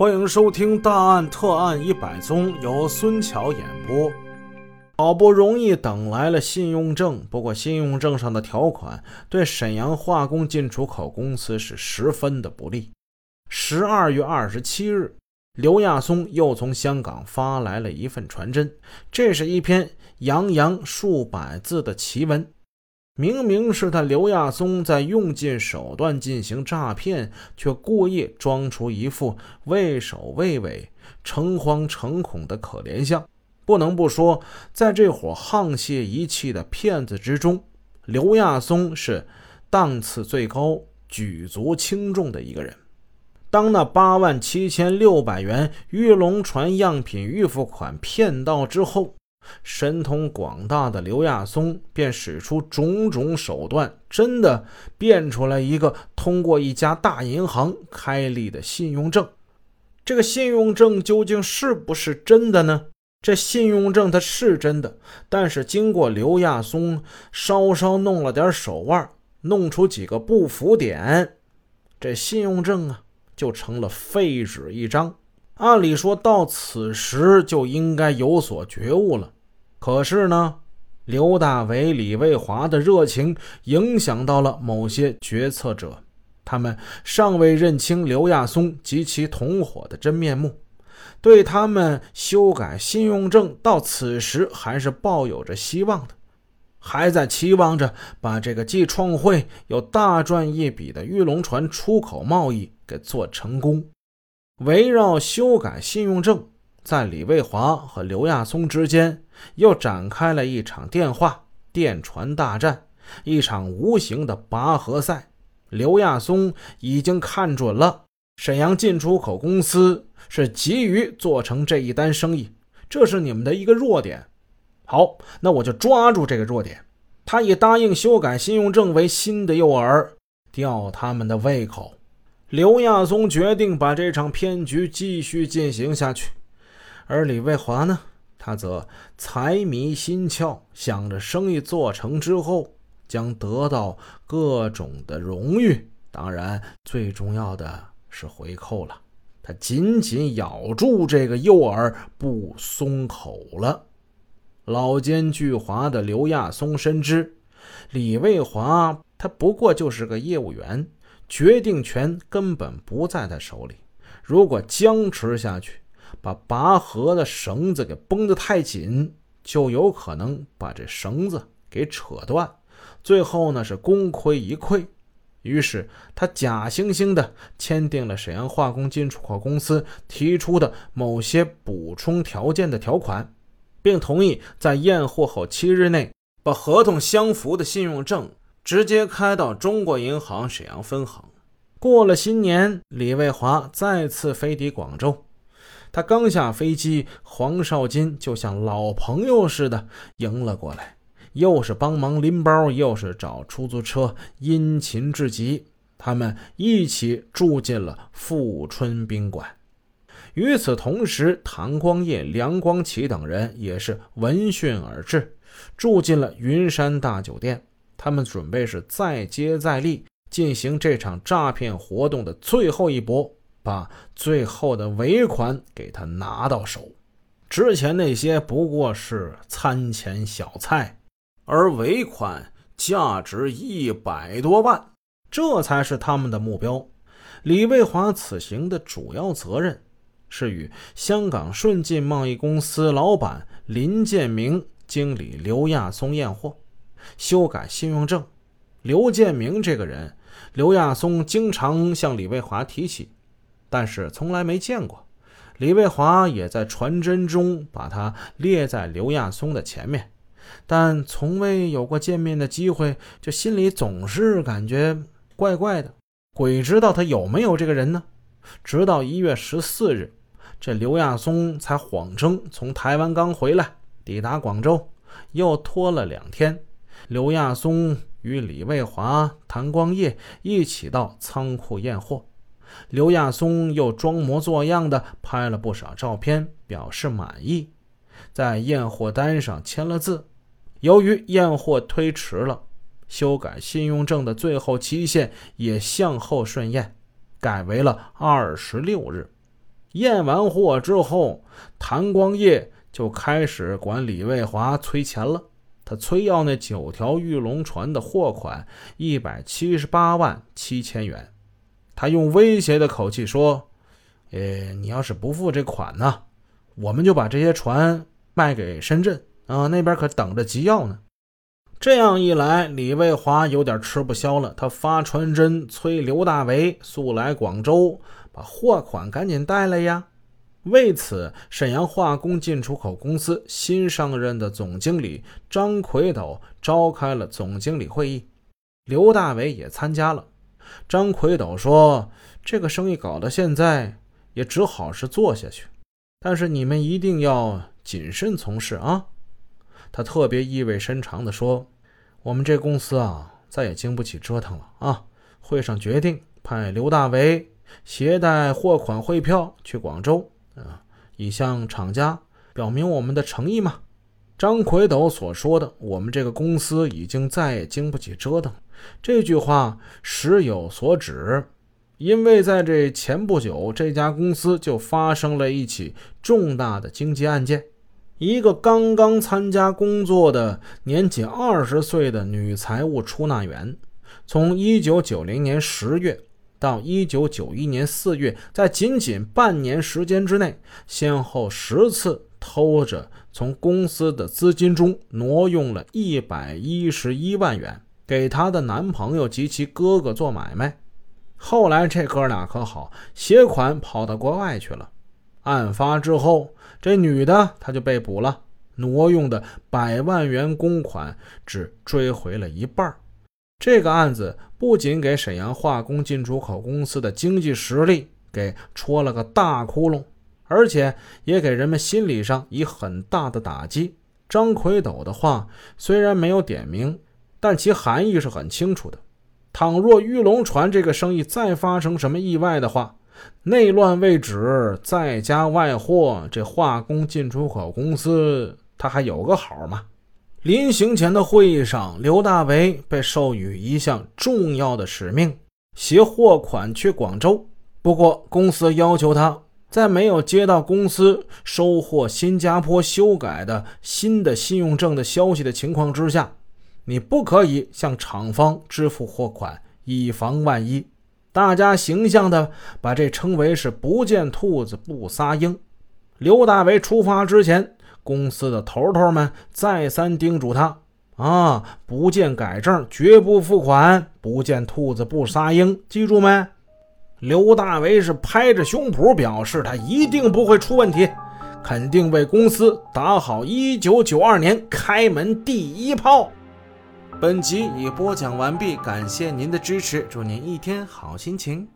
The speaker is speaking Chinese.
欢迎收听《大案特案一百宗》，由孙桥演播。好不容易等来了信用证，不过信用证上的条款对沈阳化工进出口公司是十分的不利。十二月二十七日，刘亚松又从香港发来了一份传真，这是一篇洋洋数百字的奇文。明明是他刘亚松在用尽手段进行诈骗，却故意装出一副畏首畏尾、诚惶诚恐的可怜相。不能不说，在这伙沆瀣一气的骗子之中，刘亚松是档次最高、举足轻重的一个人。当那八万七千六百元玉龙船样品预付款骗到之后，神通广大的刘亚松便使出种种手段，真的变出来一个通过一家大银行开立的信用证。这个信用证究竟是不是真的呢？这信用证它是真的，但是经过刘亚松稍稍弄了点手腕，弄出几个不符点，这信用证啊就成了废纸一张。按理说到此时就应该有所觉悟了，可是呢，刘大为、李卫华的热情影响到了某些决策者，他们尚未认清刘亚松及其同伙的真面目，对他们修改信用证到此时还是抱有着希望的，还在期望着把这个既创汇又大赚一笔的玉龙船出口贸易给做成功。围绕修改信用证，在李卫华和刘亚松之间又展开了一场电话电传大战，一场无形的拔河赛。刘亚松已经看准了沈阳进出口公司是急于做成这一单生意，这是你们的一个弱点。好，那我就抓住这个弱点。他以答应修改信用证为新的诱饵，吊他们的胃口。刘亚松决定把这场骗局继续进行下去，而李卫华呢，他则财迷心窍，想着生意做成之后将得到各种的荣誉，当然最重要的是回扣了。他紧紧咬住这个诱饵不松口了。老奸巨猾的刘亚松深知，李卫华他不过就是个业务员。决定权根本不在他手里。如果僵持下去，把拔河的绳子给绷得太紧，就有可能把这绳子给扯断，最后呢是功亏一篑。于是他假惺惺的签订了沈阳化工进出口公司提出的某些补充条件的条款，并同意在验货后七日内把合同相符的信用证。直接开到中国银行沈阳分行。过了新年，李卫华再次飞抵广州。他刚下飞机，黄少金就像老朋友似的迎了过来，又是帮忙拎包，又是找出租车，殷勤至极。他们一起住进了富春宾馆。与此同时，唐光业、梁光启等人也是闻讯而至，住进了云山大酒店。他们准备是再接再厉，进行这场诈骗活动的最后一搏，把最后的尾款给他拿到手。之前那些不过是餐前小菜，而尾款价值一百多万，这才是他们的目标。李卫华此行的主要责任是与香港顺进贸易公司老板林建明、经理刘亚松验货。修改信用证，刘建明这个人，刘亚松经常向李卫华提起，但是从来没见过。李卫华也在传真中把他列在刘亚松的前面，但从未有过见面的机会，就心里总是感觉怪怪的。鬼知道他有没有这个人呢？直到一月十四日，这刘亚松才谎称从台湾刚回来，抵达广州，又拖了两天。刘亚松与李卫华、谭光业一起到仓库验货，刘亚松又装模作样的拍了不少照片，表示满意，在验货单上签了字。由于验货推迟了，修改信用证的最后期限也向后顺延，改为了二十六日。验完货之后，谭光业就开始管李卫华催钱了。他催要那九条玉龙船的货款一百七十八万七千元。他用威胁的口气说：“呃，你要是不付这款呢，我们就把这些船卖给深圳啊，那边可等着急要呢。”这样一来，李卫华有点吃不消了。他发传真催刘大为速来广州，把货款赶紧带来呀。为此，沈阳化工进出口公司新上任的总经理张奎斗召开了总经理会议，刘大为也参加了。张奎斗说：“这个生意搞到现在，也只好是做下去，但是你们一定要谨慎从事啊。”他特别意味深长地说：“我们这公司啊，再也经不起折腾了啊！”会上决定派刘大为携带货款汇票去广州，啊，以向厂家表明我们的诚意嘛。张奎斗所说的“我们这个公司已经再也经不起折腾”这句话实有所指，因为在这前不久，这家公司就发生了一起重大的经济案件。一个刚刚参加工作的年仅二十岁的女财务出纳员，从一九九零年十月到一九九一年四月，在仅仅半年时间之内，先后十次偷着从公司的资金中挪用了一百一十一万元，给她的男朋友及其哥哥做买卖。后来这哥俩可好，携款跑到国外去了。案发之后。这女的，她就被捕了，挪用的百万元公款只追回了一半。这个案子不仅给沈阳化工进出口公司的经济实力给戳了个大窟窿，而且也给人们心理上以很大的打击。张奎斗的话虽然没有点名，但其含义是很清楚的。倘若玉龙船这个生意再发生什么意外的话，内乱未止，再加外祸，这化工进出口公司他还有个好吗？临行前的会议上，刘大为被授予一项重要的使命，携货款去广州。不过，公司要求他在没有接到公司收获新加坡修改的新的信用证的消息的情况之下，你不可以向厂方支付货款，以防万一。大家形象的把这称为是“不见兔子不撒鹰”。刘大为出发之前，公司的头头们再三叮嘱他：“啊，不见改正，绝不付款；不见兔子不撒鹰，记住没？”刘大为是拍着胸脯表示，他一定不会出问题，肯定为公司打好1992年开门第一炮。本集已播讲完毕，感谢您的支持，祝您一天好心情。